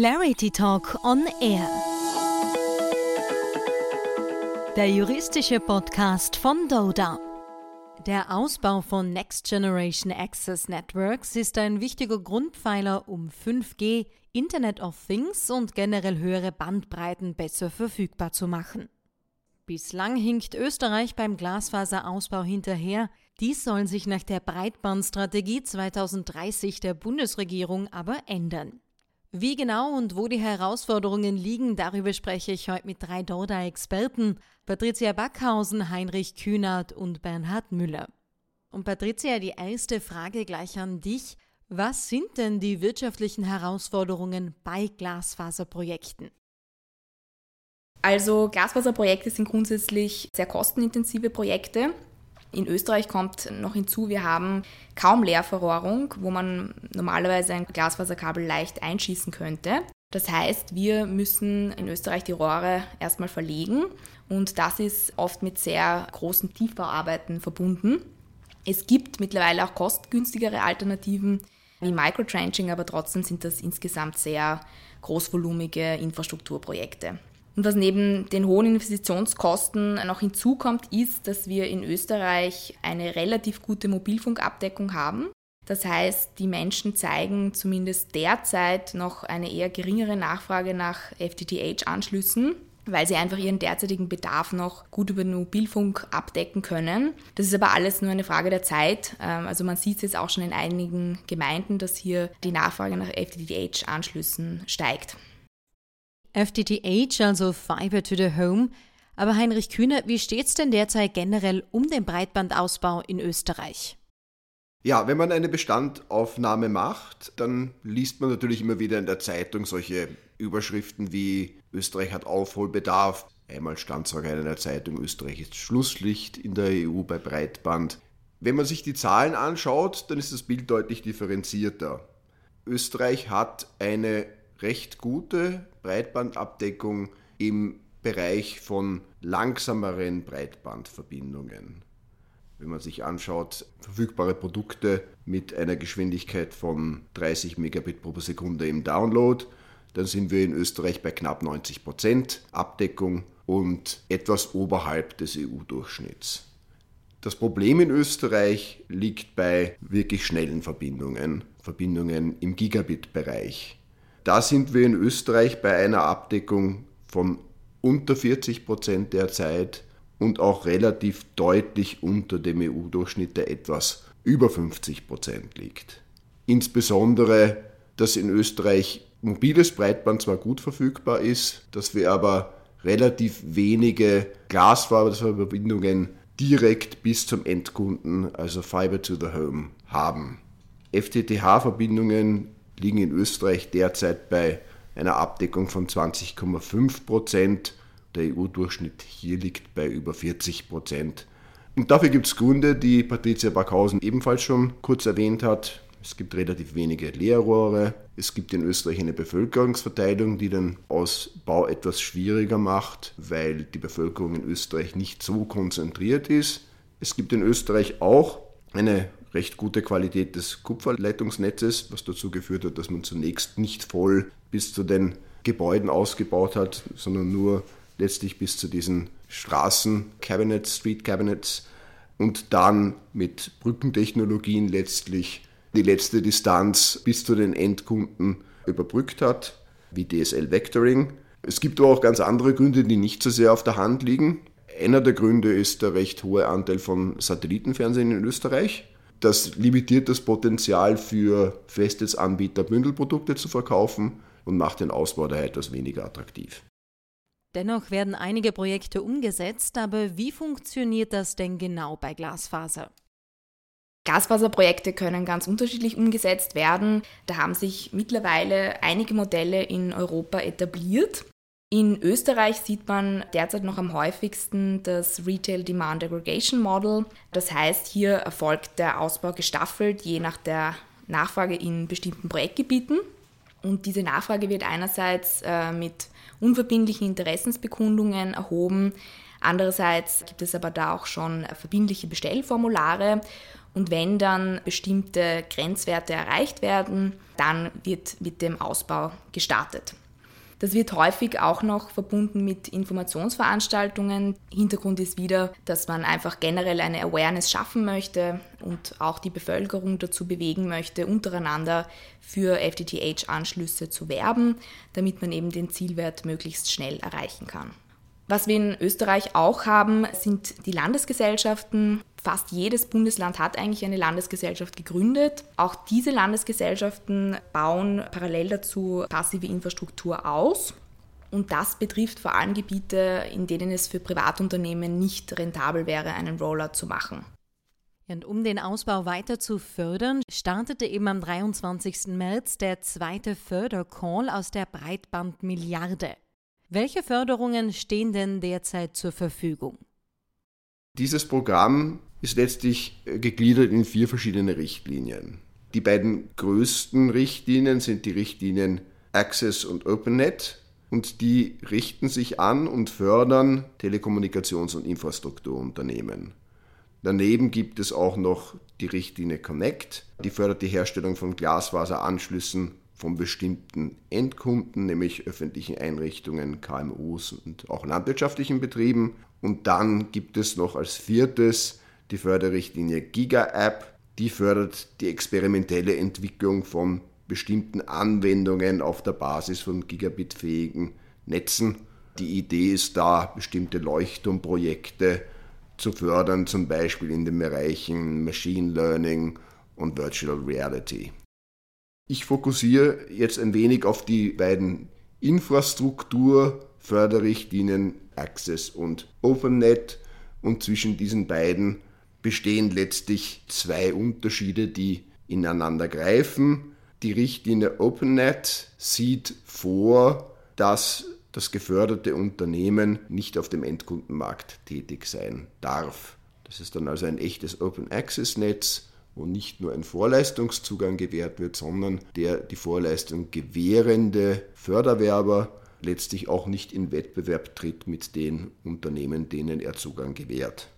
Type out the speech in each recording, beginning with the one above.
Clarity Talk on Air. Der juristische Podcast von Doda. Der Ausbau von Next Generation Access Networks ist ein wichtiger Grundpfeiler, um 5G, Internet of Things und generell höhere Bandbreiten besser verfügbar zu machen. Bislang hinkt Österreich beim Glasfaserausbau hinterher. Dies soll sich nach der Breitbandstrategie 2030 der Bundesregierung aber ändern. Wie genau und wo die Herausforderungen liegen, darüber spreche ich heute mit drei Dorda-Experten: Patricia Backhausen, Heinrich Kühnert und Bernhard Müller. Und Patricia, die erste Frage gleich an dich. Was sind denn die wirtschaftlichen Herausforderungen bei Glasfaserprojekten? Also Glasfaserprojekte sind grundsätzlich sehr kostenintensive Projekte. In Österreich kommt noch hinzu, wir haben kaum Leerverrohrung, wo man normalerweise ein Glasfaserkabel leicht einschießen könnte. Das heißt, wir müssen in Österreich die Rohre erstmal verlegen und das ist oft mit sehr großen Tiefbauarbeiten verbunden. Es gibt mittlerweile auch kostengünstigere Alternativen wie Microtrenching, aber trotzdem sind das insgesamt sehr großvolumige Infrastrukturprojekte. Und was neben den hohen Investitionskosten noch hinzukommt, ist, dass wir in Österreich eine relativ gute Mobilfunkabdeckung haben. Das heißt, die Menschen zeigen zumindest derzeit noch eine eher geringere Nachfrage nach FTTH-Anschlüssen, weil sie einfach ihren derzeitigen Bedarf noch gut über den Mobilfunk abdecken können. Das ist aber alles nur eine Frage der Zeit. Ähm, also man sieht es jetzt auch schon in einigen Gemeinden, dass hier die Nachfrage nach FTTH-Anschlüssen steigt. FTTH, also Fiber to the Home. Aber Heinrich Kühner, wie steht es denn derzeit generell um den Breitbandausbau in Österreich? Ja, wenn man eine Bestandaufnahme macht, dann liest man natürlich immer wieder in der Zeitung solche Überschriften wie Österreich hat Aufholbedarf. Einmal stand sogar in der Zeitung, Österreich ist Schlusslicht in der EU bei Breitband. Wenn man sich die Zahlen anschaut, dann ist das Bild deutlich differenzierter. Österreich hat eine recht gute Breitbandabdeckung im Bereich von langsameren Breitbandverbindungen. Wenn man sich anschaut, verfügbare Produkte mit einer Geschwindigkeit von 30 Megabit pro Sekunde im Download, dann sind wir in Österreich bei knapp 90 Prozent Abdeckung und etwas oberhalb des EU-Durchschnitts. Das Problem in Österreich liegt bei wirklich schnellen Verbindungen, Verbindungen im Gigabit-Bereich. Da sind wir in Österreich bei einer Abdeckung von unter 40 Prozent derzeit und auch relativ deutlich unter dem EU-Durchschnitt, der etwas über 50 Prozent liegt. Insbesondere, dass in Österreich mobiles Breitband zwar gut verfügbar ist, dass wir aber relativ wenige Glasfaserverbindungen direkt bis zum Endkunden, also Fiber to the Home, haben. FTTH-Verbindungen liegen in Österreich derzeit bei einer Abdeckung von 20,5 Prozent. Der EU-Durchschnitt hier liegt bei über 40 Prozent. Und dafür gibt es Gründe, die Patricia Backhausen ebenfalls schon kurz erwähnt hat. Es gibt relativ wenige Leerrohre. Es gibt in Österreich eine Bevölkerungsverteilung, die den Ausbau etwas schwieriger macht, weil die Bevölkerung in Österreich nicht so konzentriert ist. Es gibt in Österreich auch eine recht gute Qualität des Kupferleitungsnetzes, was dazu geführt hat, dass man zunächst nicht voll bis zu den Gebäuden ausgebaut hat, sondern nur letztlich bis zu diesen Straßen-Cabinets, Street-Cabinets und dann mit Brückentechnologien letztlich die letzte Distanz bis zu den Endkunden überbrückt hat, wie DSL Vectoring. Es gibt aber auch ganz andere Gründe, die nicht so sehr auf der Hand liegen. Einer der Gründe ist der recht hohe Anteil von Satellitenfernsehen in Österreich. Das limitiert das Potenzial für Festnetzanbieter, Bündelprodukte zu verkaufen und macht den Ausbau daher etwas weniger attraktiv. Dennoch werden einige Projekte umgesetzt, aber wie funktioniert das denn genau bei Glasfaser? Glasfaserprojekte können ganz unterschiedlich umgesetzt werden. Da haben sich mittlerweile einige Modelle in Europa etabliert. In Österreich sieht man derzeit noch am häufigsten das Retail Demand Aggregation Model. Das heißt, hier erfolgt der Ausbau gestaffelt, je nach der Nachfrage in bestimmten Projektgebieten. Und diese Nachfrage wird einerseits äh, mit unverbindlichen Interessensbekundungen erhoben, Andererseits gibt es aber da auch schon verbindliche Bestellformulare und wenn dann bestimmte Grenzwerte erreicht werden, dann wird mit dem Ausbau gestartet. Das wird häufig auch noch verbunden mit Informationsveranstaltungen. Hintergrund ist wieder, dass man einfach generell eine Awareness schaffen möchte und auch die Bevölkerung dazu bewegen möchte, untereinander für FTTH-Anschlüsse zu werben, damit man eben den Zielwert möglichst schnell erreichen kann. Was wir in Österreich auch haben, sind die Landesgesellschaften. Fast jedes Bundesland hat eigentlich eine Landesgesellschaft gegründet. Auch diese Landesgesellschaften bauen parallel dazu passive Infrastruktur aus. Und das betrifft vor allem Gebiete, in denen es für Privatunternehmen nicht rentabel wäre, einen Rollout zu machen. Und um den Ausbau weiter zu fördern, startete eben am 23. März der zweite Fördercall aus der Breitbandmilliarde. Welche Förderungen stehen denn derzeit zur Verfügung? Dieses Programm ist letztlich äh, gegliedert in vier verschiedene Richtlinien. Die beiden größten Richtlinien sind die Richtlinien Access und OpenNet und die richten sich an und fördern Telekommunikations- und Infrastrukturunternehmen. Daneben gibt es auch noch die Richtlinie Connect, die fördert die Herstellung von Glasfaseranschlüssen von bestimmten Endkunden, nämlich öffentlichen Einrichtungen, KMUs und auch landwirtschaftlichen Betrieben. Und dann gibt es noch als viertes die Förderrichtlinie Giga-App. Die fördert die experimentelle Entwicklung von bestimmten Anwendungen auf der Basis von gigabitfähigen Netzen. Die Idee ist da, bestimmte Leuchtturmprojekte zu fördern, zum Beispiel in den Bereichen Machine Learning und Virtual Reality. Ich fokussiere jetzt ein wenig auf die beiden Infrastrukturförderrichtlinien Access und OpenNet und zwischen diesen beiden bestehen letztlich zwei Unterschiede, die ineinander greifen. Die Richtlinie OpenNet sieht vor, dass das geförderte Unternehmen nicht auf dem Endkundenmarkt tätig sein darf. Das ist dann also ein echtes Open Access Netz wo nicht nur ein Vorleistungszugang gewährt wird, sondern der die Vorleistung gewährende Förderwerber letztlich auch nicht in Wettbewerb tritt mit den Unternehmen, denen er Zugang gewährt.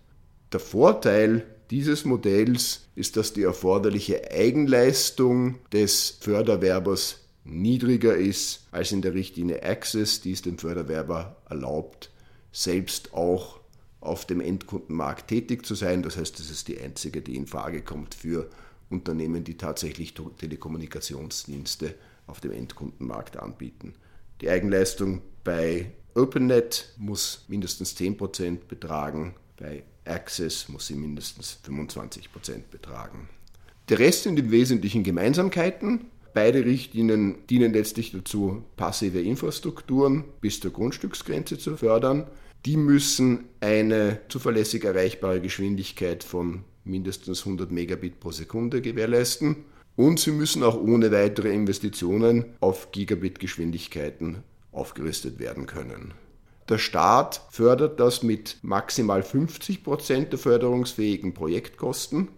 Der Vorteil dieses Modells ist, dass die erforderliche Eigenleistung des Förderwerbers niedriger ist als in der Richtlinie Access, die es dem Förderwerber erlaubt, selbst auch auf dem Endkundenmarkt tätig zu sein. Das heißt, das ist die einzige, die in Frage kommt für Unternehmen, die tatsächlich Telekommunikationsdienste auf dem Endkundenmarkt anbieten. Die Eigenleistung bei OpenNet muss mindestens 10% betragen, bei Access muss sie mindestens 25% betragen. Der Rest sind im Wesentlichen Gemeinsamkeiten. Beide Richtlinien dienen letztlich dazu, passive Infrastrukturen bis zur Grundstücksgrenze zu fördern. Die müssen eine zuverlässig erreichbare Geschwindigkeit von mindestens 100 Megabit pro Sekunde gewährleisten und sie müssen auch ohne weitere Investitionen auf Gigabit-Geschwindigkeiten aufgerüstet werden können. Der Staat fördert das mit maximal 50 Prozent der förderungsfähigen Projektkosten.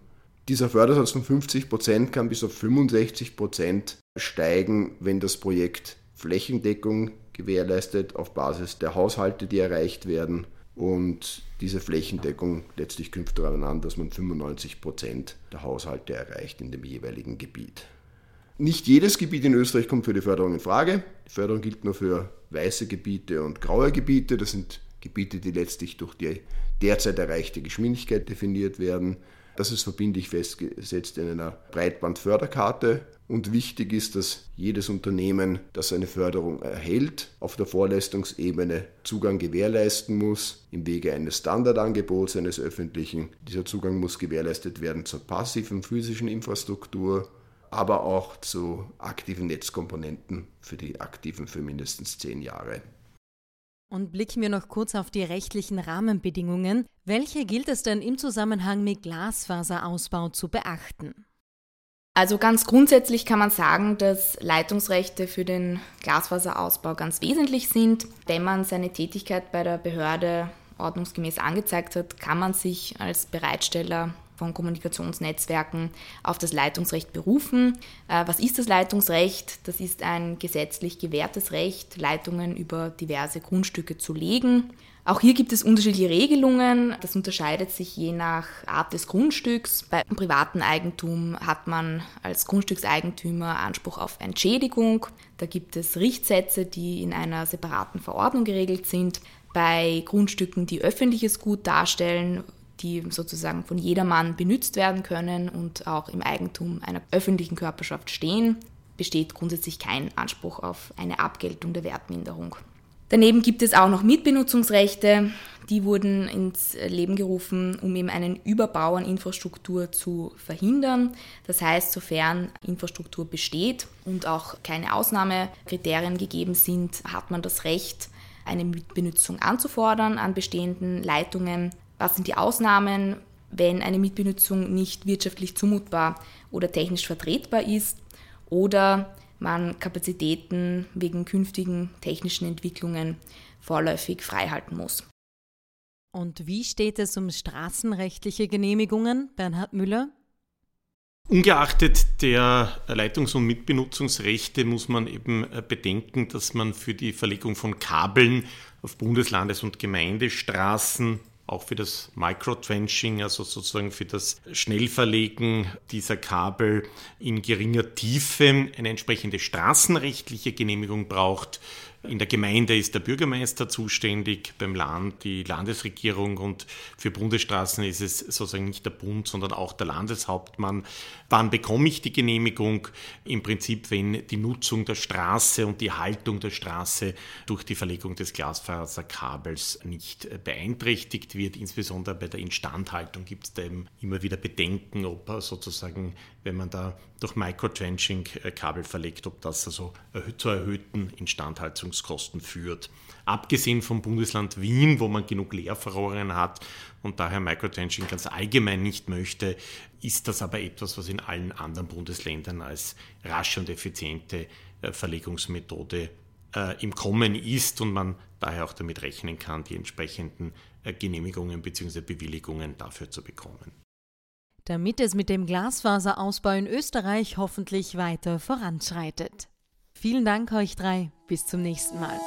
Dieser Fördersatz von 50 Prozent kann bis auf 65 Prozent steigen, wenn das Projekt Flächendeckung gewährleistet auf Basis der Haushalte, die erreicht werden. Und diese Flächendeckung letztlich knüpft daran an, dass man 95 Prozent der Haushalte erreicht in dem jeweiligen Gebiet. Nicht jedes Gebiet in Österreich kommt für die Förderung in Frage. Die Förderung gilt nur für weiße Gebiete und graue Gebiete. Das sind Gebiete, die letztlich durch die derzeit erreichte Geschwindigkeit definiert werden. Das ist verbindlich festgesetzt in einer Breitbandförderkarte. Und wichtig ist, dass jedes Unternehmen, das eine Förderung erhält, auf der Vorleistungsebene Zugang gewährleisten muss, im Wege eines Standardangebots eines öffentlichen. Dieser Zugang muss gewährleistet werden zur passiven physischen Infrastruktur, aber auch zu aktiven Netzkomponenten für die aktiven für mindestens zehn Jahre. Und blicken wir noch kurz auf die rechtlichen Rahmenbedingungen. Welche gilt es denn im Zusammenhang mit Glasfaserausbau zu beachten? Also ganz grundsätzlich kann man sagen, dass Leitungsrechte für den Glasfaserausbau ganz wesentlich sind. Wenn man seine Tätigkeit bei der Behörde ordnungsgemäß angezeigt hat, kann man sich als Bereitsteller von Kommunikationsnetzwerken auf das Leitungsrecht berufen. Äh, was ist das Leitungsrecht? Das ist ein gesetzlich gewährtes Recht, Leitungen über diverse Grundstücke zu legen. Auch hier gibt es unterschiedliche Regelungen. Das unterscheidet sich je nach Art des Grundstücks. Bei privaten Eigentum hat man als Grundstückseigentümer Anspruch auf Entschädigung. Da gibt es Richtsätze, die in einer separaten Verordnung geregelt sind. Bei Grundstücken, die öffentliches Gut darstellen, die sozusagen von jedermann benutzt werden können und auch im Eigentum einer öffentlichen Körperschaft stehen, besteht grundsätzlich kein Anspruch auf eine Abgeltung der Wertminderung. Daneben gibt es auch noch Mitbenutzungsrechte. Die wurden ins Leben gerufen, um eben einen Überbau an Infrastruktur zu verhindern. Das heißt, sofern Infrastruktur besteht und auch keine Ausnahmekriterien gegeben sind, hat man das Recht, eine Mitbenutzung anzufordern an bestehenden Leitungen. Was sind die Ausnahmen, wenn eine Mitbenutzung nicht wirtschaftlich zumutbar oder technisch vertretbar ist oder man Kapazitäten wegen künftigen technischen Entwicklungen vorläufig freihalten muss. Und wie steht es um straßenrechtliche Genehmigungen, Bernhard Müller? Ungeachtet der Leitungs- und Mitbenutzungsrechte muss man eben äh, bedenken, dass man für die Verlegung von Kabeln auf Bundeslandes- und Gemeindestraßen auch für das Microtrenching, also sozusagen für das Schnellverlegen dieser Kabel in geringer Tiefe eine entsprechende straßenrechtliche Genehmigung braucht. In der Gemeinde ist der Bürgermeister zuständig, beim Land die Landesregierung und für Bundesstraßen ist es sozusagen nicht der Bund, sondern auch der Landeshauptmann. Wann bekomme ich die Genehmigung? Im Prinzip, wenn die Nutzung der Straße und die Haltung der Straße durch die Verlegung des Glasfaserkabels nicht beeinträchtigt wird. Insbesondere bei der Instandhaltung gibt es da eben immer wieder Bedenken, ob sozusagen, wenn man da durch Microtrenching Kabel verlegt, ob das also zu erhöhten Instandhaltungs Verwaltungskosten führt. Abgesehen vom Bundesland Wien, wo man genug Leerverrohren hat und daher Microtrenching ganz allgemein nicht möchte, ist das aber etwas, was in allen anderen Bundesländern als rasche und effiziente äh, Verlegungsmethode äh, im Kommen ist und man daher auch damit rechnen kann, die entsprechenden äh, Genehmigungen bzw. Bewilligungen dafür zu bekommen. Damit es mit dem Glasfaserausbau in Österreich hoffentlich weiter voranschreitet. Vielen Dank euch drei. Bis zum nächsten Mal.